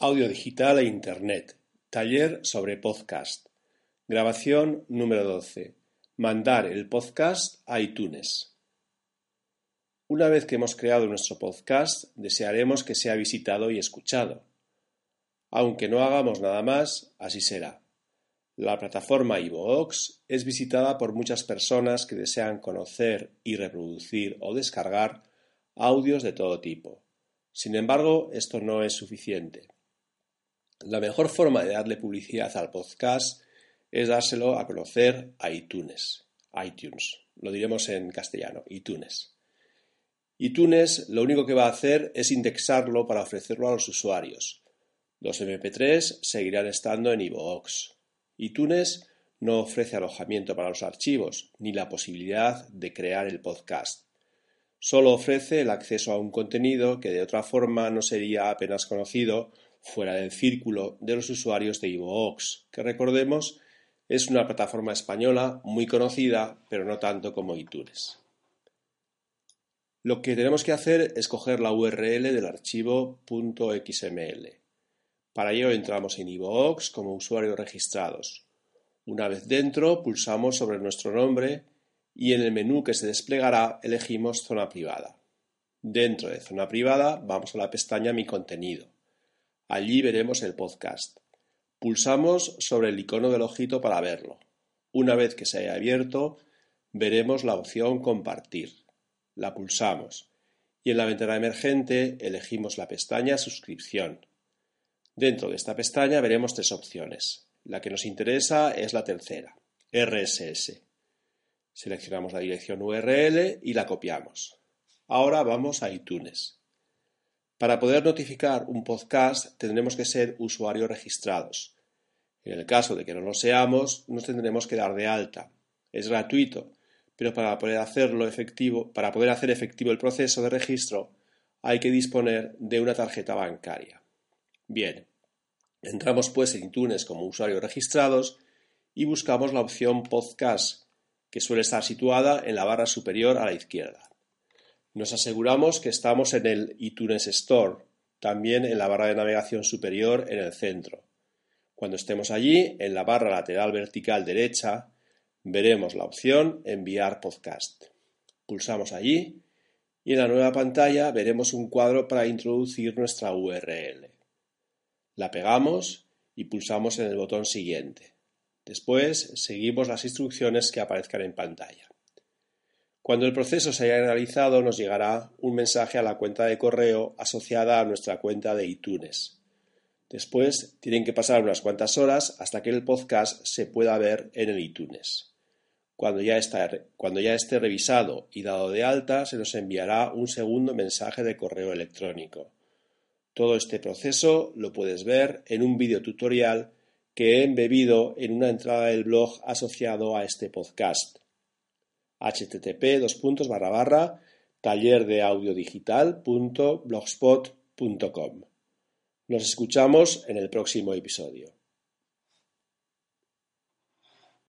Audio digital e Internet. Taller sobre podcast. Grabación número 12. Mandar el podcast a iTunes. Una vez que hemos creado nuestro podcast, desearemos que sea visitado y escuchado. Aunque no hagamos nada más, así será. La plataforma iVoox es visitada por muchas personas que desean conocer y reproducir o descargar audios de todo tipo. Sin embargo, esto no es suficiente. La mejor forma de darle publicidad al podcast es dárselo a conocer a iTunes. iTunes, lo diremos en castellano, iTunes. iTunes lo único que va a hacer es indexarlo para ofrecerlo a los usuarios. Los MP3 seguirán estando en iVoox. iTunes no ofrece alojamiento para los archivos ni la posibilidad de crear el podcast. Solo ofrece el acceso a un contenido que de otra forma no sería apenas conocido fuera del círculo de los usuarios de iVoox, que recordemos es una plataforma española muy conocida, pero no tanto como iTunes. Lo que tenemos que hacer es coger la URL del archivo .xml. Para ello entramos en iVoox como usuarios registrados. Una vez dentro, pulsamos sobre nuestro nombre y en el menú que se desplegará elegimos zona privada. Dentro de zona privada vamos a la pestaña Mi contenido. Allí veremos el podcast. Pulsamos sobre el icono del ojito para verlo. Una vez que se haya abierto, veremos la opción Compartir. La pulsamos y en la ventana emergente elegimos la pestaña Suscripción. Dentro de esta pestaña veremos tres opciones. La que nos interesa es la tercera, RSS. Seleccionamos la dirección URL y la copiamos. Ahora vamos a iTunes. Para poder notificar un podcast tendremos que ser usuarios registrados. En el caso de que no lo seamos, nos tendremos que dar de alta. Es gratuito, pero para poder hacerlo efectivo, para poder hacer efectivo el proceso de registro, hay que disponer de una tarjeta bancaria. Bien, entramos pues en iTunes como usuarios registrados y buscamos la opción Podcast, que suele estar situada en la barra superior a la izquierda. Nos aseguramos que estamos en el iTunes Store, también en la barra de navegación superior en el centro. Cuando estemos allí, en la barra lateral vertical derecha, veremos la opción Enviar podcast. Pulsamos allí y en la nueva pantalla veremos un cuadro para introducir nuestra URL. La pegamos y pulsamos en el botón Siguiente. Después seguimos las instrucciones que aparezcan en pantalla. Cuando el proceso se haya realizado nos llegará un mensaje a la cuenta de correo asociada a nuestra cuenta de iTunes. Después tienen que pasar unas cuantas horas hasta que el podcast se pueda ver en el iTunes. Cuando ya, esté revisado y dado de alta, se nos enviará un segundo mensaje de correo electrónico. Todo este proceso lo puedes ver en un video tutorial que he embebido en una entrada del blog asociado a este podcast http dos puntos barra barra tallerdeaudiodigital.blogspot.com. Nos escuchamos en el próximo episodio.